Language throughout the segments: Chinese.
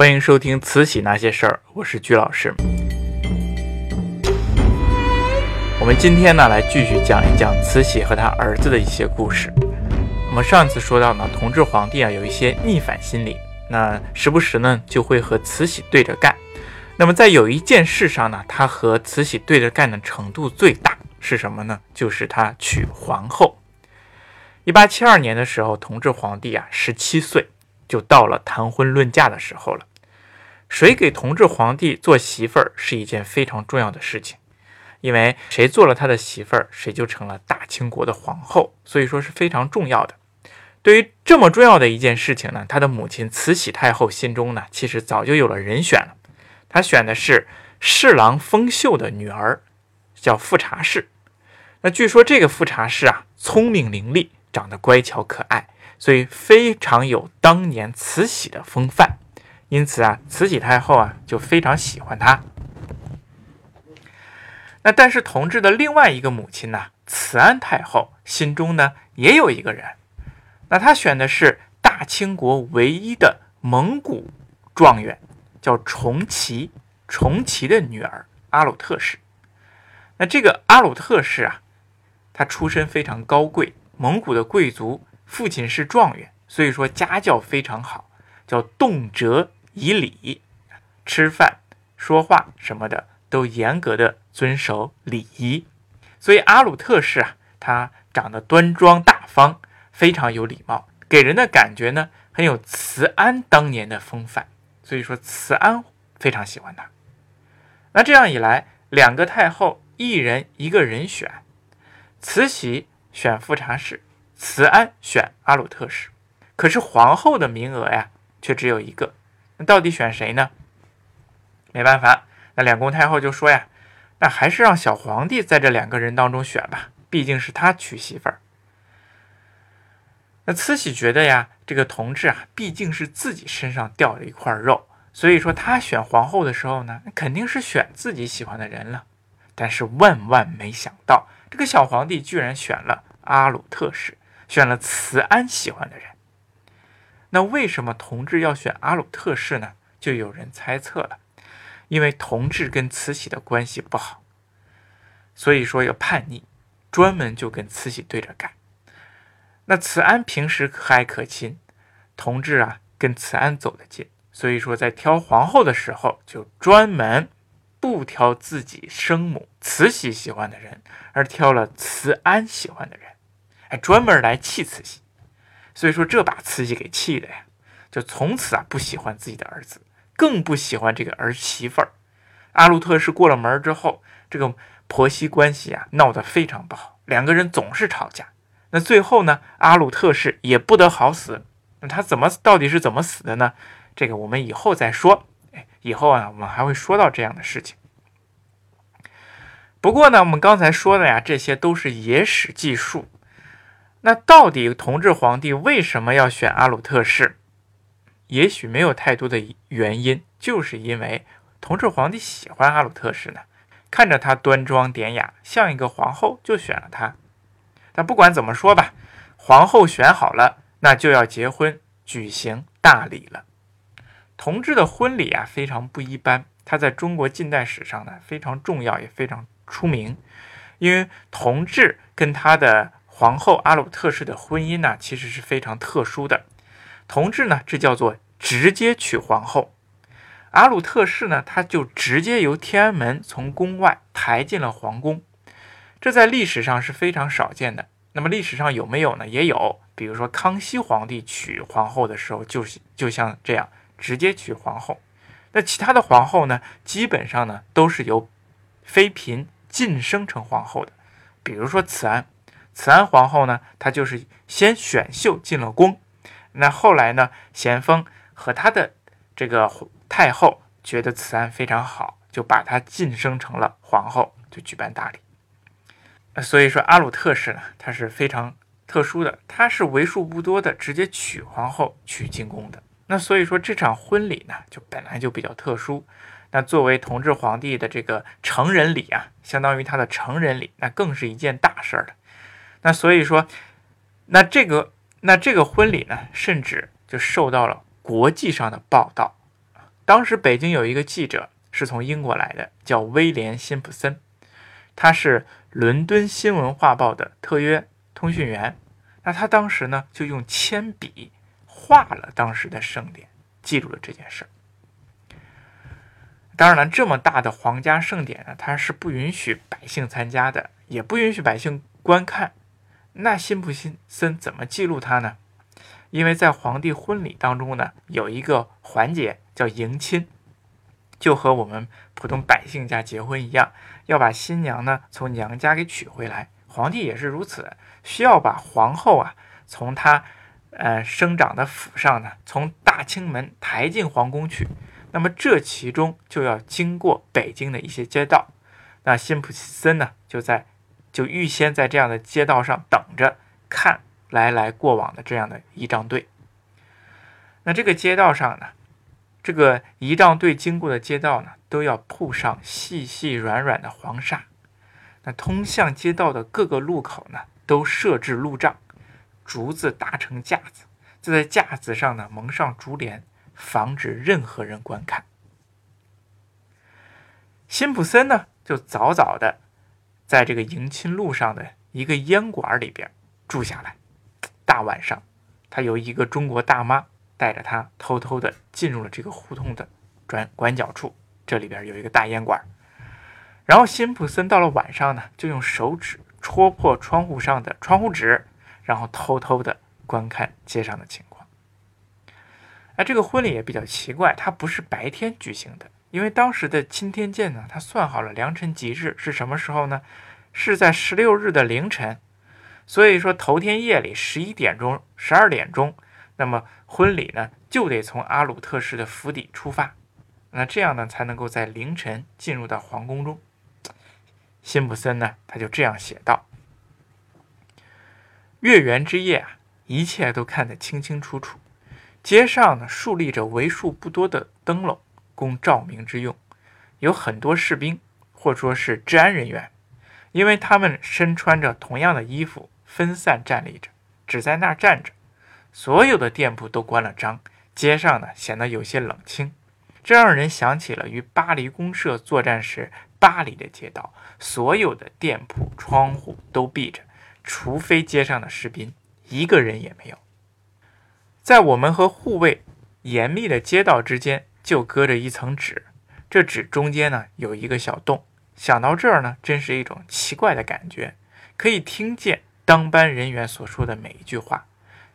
欢迎收听《慈禧那些事儿》，我是鞠老师。我们今天呢，来继续讲一讲慈禧和她儿子的一些故事。我们上次说到呢，同治皇帝啊有一些逆反心理，那时不时呢就会和慈禧对着干。那么在有一件事上呢，他和慈禧对着干的程度最大是什么呢？就是他娶皇后。一八七二年的时候，同治皇帝啊十七岁，就到了谈婚论嫁的时候了。谁给同治皇帝做媳妇儿是一件非常重要的事情，因为谁做了他的媳妇儿，谁就成了大清国的皇后，所以说是非常重要的。对于这么重要的一件事情呢，他的母亲慈禧太后心中呢，其实早就有了人选了。他选的是侍郎封秀的女儿，叫富察氏。那据说这个富察氏啊，聪明伶俐，长得乖巧可爱，所以非常有当年慈禧的风范。因此啊，慈禧太后啊就非常喜欢他。那但是同治的另外一个母亲呢，慈安太后心中呢也有一个人。那她选的是大清国唯一的蒙古状元。叫重启，重启的女儿阿鲁特氏。那这个阿鲁特氏啊，她出身非常高贵，蒙古的贵族，父亲是状元，所以说家教非常好，叫动辄以礼，吃饭、说话什么的都严格的遵守礼仪。所以阿鲁特氏啊，她长得端庄大方，非常有礼貌，给人的感觉呢，很有慈安当年的风范。所以说，慈安非常喜欢他。那这样一来，两个太后一人一个人选，慈禧选富察氏，慈安选阿鲁特氏。可是皇后的名额呀，却只有一个。那到底选谁呢？没办法，那两宫太后就说呀：“那还是让小皇帝在这两个人当中选吧，毕竟是他娶媳妇儿。”那慈禧觉得呀，这个同治啊，毕竟是自己身上掉了一块肉，所以说他选皇后的时候呢，肯定是选自己喜欢的人了。但是万万没想到，这个小皇帝居然选了阿鲁特氏，选了慈安喜欢的人。那为什么同治要选阿鲁特氏呢？就有人猜测了，因为同治跟慈禧的关系不好，所以说要叛逆，专门就跟慈禧对着干。那慈安平时还可亲，同治啊跟慈安走得近，所以说在挑皇后的时候，就专门不挑自己生母慈禧喜欢的人，而挑了慈安喜欢的人，还专门来气慈禧。所以说这把慈禧给气的呀，就从此啊不喜欢自己的儿子，更不喜欢这个儿媳妇儿阿鲁特氏过了门之后，这个婆媳关系啊闹得非常不好，两个人总是吵架。那最后呢，阿鲁特氏也不得好死。那他怎么到底是怎么死的呢？这个我们以后再说。哎，以后啊，我们还会说到这样的事情。不过呢，我们刚才说的呀，这些都是野史记述。那到底同治皇帝为什么要选阿鲁特氏？也许没有太多的原因，就是因为同治皇帝喜欢阿鲁特氏呢，看着她端庄典雅，像一个皇后，就选了她。但不管怎么说吧，皇后选好了，那就要结婚，举行大礼了。同治的婚礼啊，非常不一般，他在中国近代史上呢非常重要，也非常出名。因为同治跟他的皇后阿鲁特氏的婚姻呢，其实是非常特殊的。同治呢，这叫做直接娶皇后；阿鲁特氏呢，他就直接由天安门从宫外抬进了皇宫。这在历史上是非常少见的。那么历史上有没有呢？也有，比如说康熙皇帝娶皇后的时候，就是就像这样直接娶皇后。那其他的皇后呢，基本上呢都是由妃嫔晋升成皇后的。比如说慈安，慈安皇后呢，她就是先选秀进了宫，那后来呢，咸丰和他的这个太后觉得慈安非常好，就把她晋升成了皇后，就举办大礼。所以说阿鲁特氏呢，她是非常特殊的，她是为数不多的直接娶皇后娶进宫的。那所以说这场婚礼呢，就本来就比较特殊。那作为同治皇帝的这个成人礼啊，相当于他的成人礼，那更是一件大事儿了。那所以说，那这个那这个婚礼呢，甚至就受到了国际上的报道。当时北京有一个记者是从英国来的，叫威廉·辛普森，他是伦敦新闻画报的特约通讯员。那他当时呢，就用铅笔画了当时的盛典，记录了这件事儿。当然了，这么大的皇家盛典呢，它是不允许百姓参加的，也不允许百姓观看。那辛普森怎么记录他呢？因为在皇帝婚礼当中呢，有一个环节叫迎亲，就和我们普通百姓家结婚一样，要把新娘呢从娘家给娶回来。皇帝也是如此，需要把皇后啊从她呃生长的府上呢，从大清门抬进皇宫去。那么这其中就要经过北京的一些街道，那辛普森呢就在就预先在这样的街道上等着看来来过往的这样的仪仗队。那这个街道上呢，这个仪仗队经过的街道呢，都要铺上细细软软的黄沙。那通向街道的各个路口呢，都设置路障，竹子搭成架子，就在架子上呢蒙上竹帘，防止任何人观看。辛普森呢，就早早的在这个迎亲路上的一个烟馆里边住下来。大晚上，他由一个中国大妈带着他，偷偷的进入了这个胡同的转拐角处，这里边有一个大烟馆。然后辛普森到了晚上呢，就用手指戳破窗户上的窗户纸，然后偷偷的观看街上的情况。哎，这个婚礼也比较奇怪，它不是白天举行的，因为当时的钦天监呢，他算好了良辰吉日是什么时候呢？是在十六日的凌晨，所以说头天夜里十一点钟、十二点钟，那么婚礼呢就得从阿鲁特氏的府邸出发，那这样呢才能够在凌晨进入到皇宫中。辛普森呢，他就这样写道：“月圆之夜啊，一切都看得清清楚楚。街上呢，竖立着为数不多的灯笼，供照明之用。有很多士兵，或说是治安人员，因为他们身穿着同样的衣服，分散站立着，只在那儿站着。所有的店铺都关了张，街上呢，显得有些冷清。这让人想起了与巴黎公社作战时。”巴黎的街道，所有的店铺窗户都闭着，除非街上的士兵，一个人也没有。在我们和护卫严密的街道之间，就隔着一层纸，这纸中间呢有一个小洞。想到这儿呢，真是一种奇怪的感觉，可以听见当班人员所说的每一句话。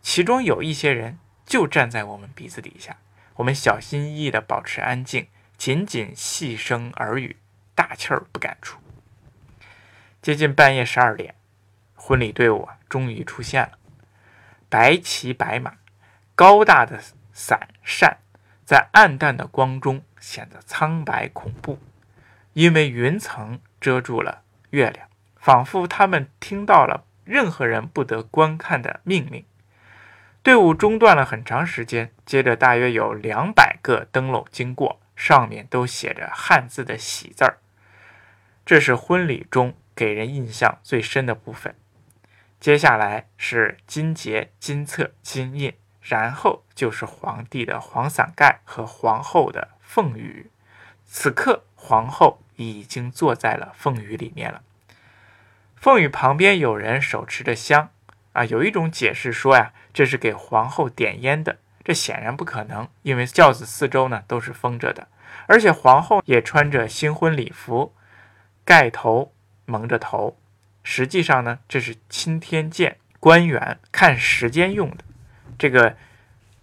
其中有一些人就站在我们鼻子底下，我们小心翼翼地保持安静，仅仅细声耳语。大气儿不敢出。接近半夜十二点，婚礼队伍啊终于出现了。白骑白马，高大的伞扇在暗淡的光中显得苍白恐怖，因为云层遮住了月亮，仿佛他们听到了任何人不得观看的命令。队伍中断了很长时间，接着大约有两百个灯笼经过，上面都写着汉字的“喜”字儿。这是婚礼中给人印象最深的部分。接下来是金节、金册、金印，然后就是皇帝的黄伞盖和皇后的凤羽。此刻，皇后已经坐在了凤羽里面了。凤羽旁边有人手持着香，啊，有一种解释说呀，这是给皇后点烟的。这显然不可能，因为轿子四周呢都是封着的，而且皇后也穿着新婚礼服。盖头蒙着头，实际上呢，这是钦天监官员看时间用的。这个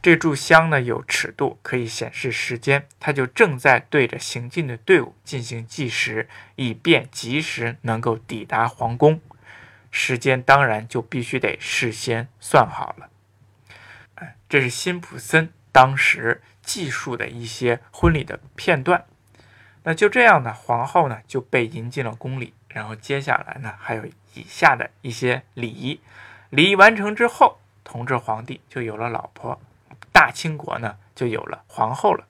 这炷香呢有尺度，可以显示时间，它就正在对着行进的队伍进行计时，以便及时能够抵达皇宫。时间当然就必须得事先算好了。这是辛普森当时记述的一些婚礼的片段。那就这样呢，皇后呢就被迎进了宫里，然后接下来呢还有以下的一些礼仪，礼仪完成之后，同治皇帝就有了老婆，大清国呢就有了皇后了。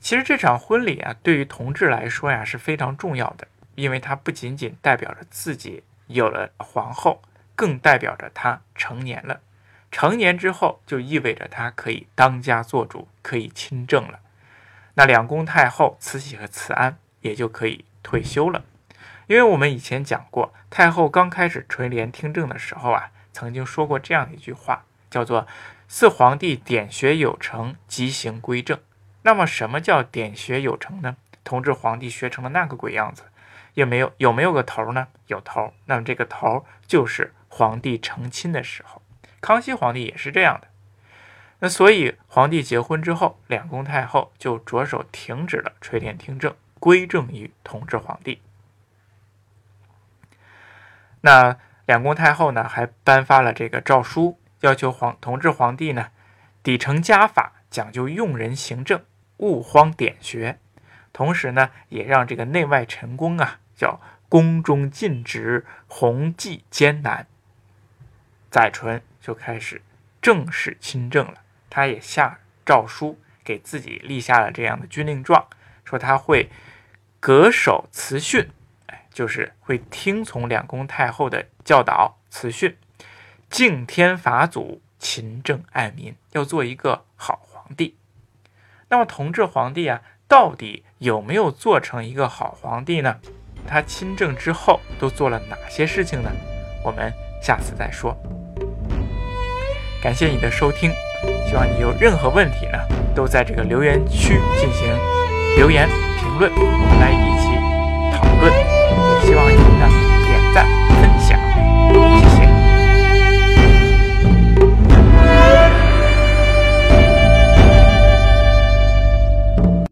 其实这场婚礼啊，对于同治来说呀是非常重要的，因为它不仅仅代表着自己有了皇后，更代表着他成年了。成年之后就意味着他可以当家做主，可以亲政了。那两宫太后慈禧和慈安也就可以退休了。因为我们以前讲过，太后刚开始垂帘听政的时候啊，曾经说过这样一句话，叫做“四皇帝点学有成，即行归正”。那么，什么叫点学有成呢？同治皇帝学成了那个鬼样子，有没有有没有个头呢？有头。那么这个头就是皇帝成亲的时候。康熙皇帝也是这样的。那所以皇帝结婚之后，两宫太后就着手停止了垂帘听政，归正于同治皇帝。那两宫太后呢，还颁发了这个诏书，要求皇同治皇帝呢，底承家法，讲究用人行政，勿荒典学。同时呢，也让这个内外臣工啊，叫宫中尽职，弘济艰难。载淳就开始正式亲政了。他也下诏书给自己立下了这样的军令状，说他会恪守慈训，就是会听从两宫太后的教导，慈训，敬天法祖，勤政爱民，要做一个好皇帝。那么同治皇帝啊，到底有没有做成一个好皇帝呢？他亲政之后都做了哪些事情呢？我们下次再说。感谢你的收听。希望你有任何问题呢，都在这个留言区进行留言评论，我们来。希望您的点赞。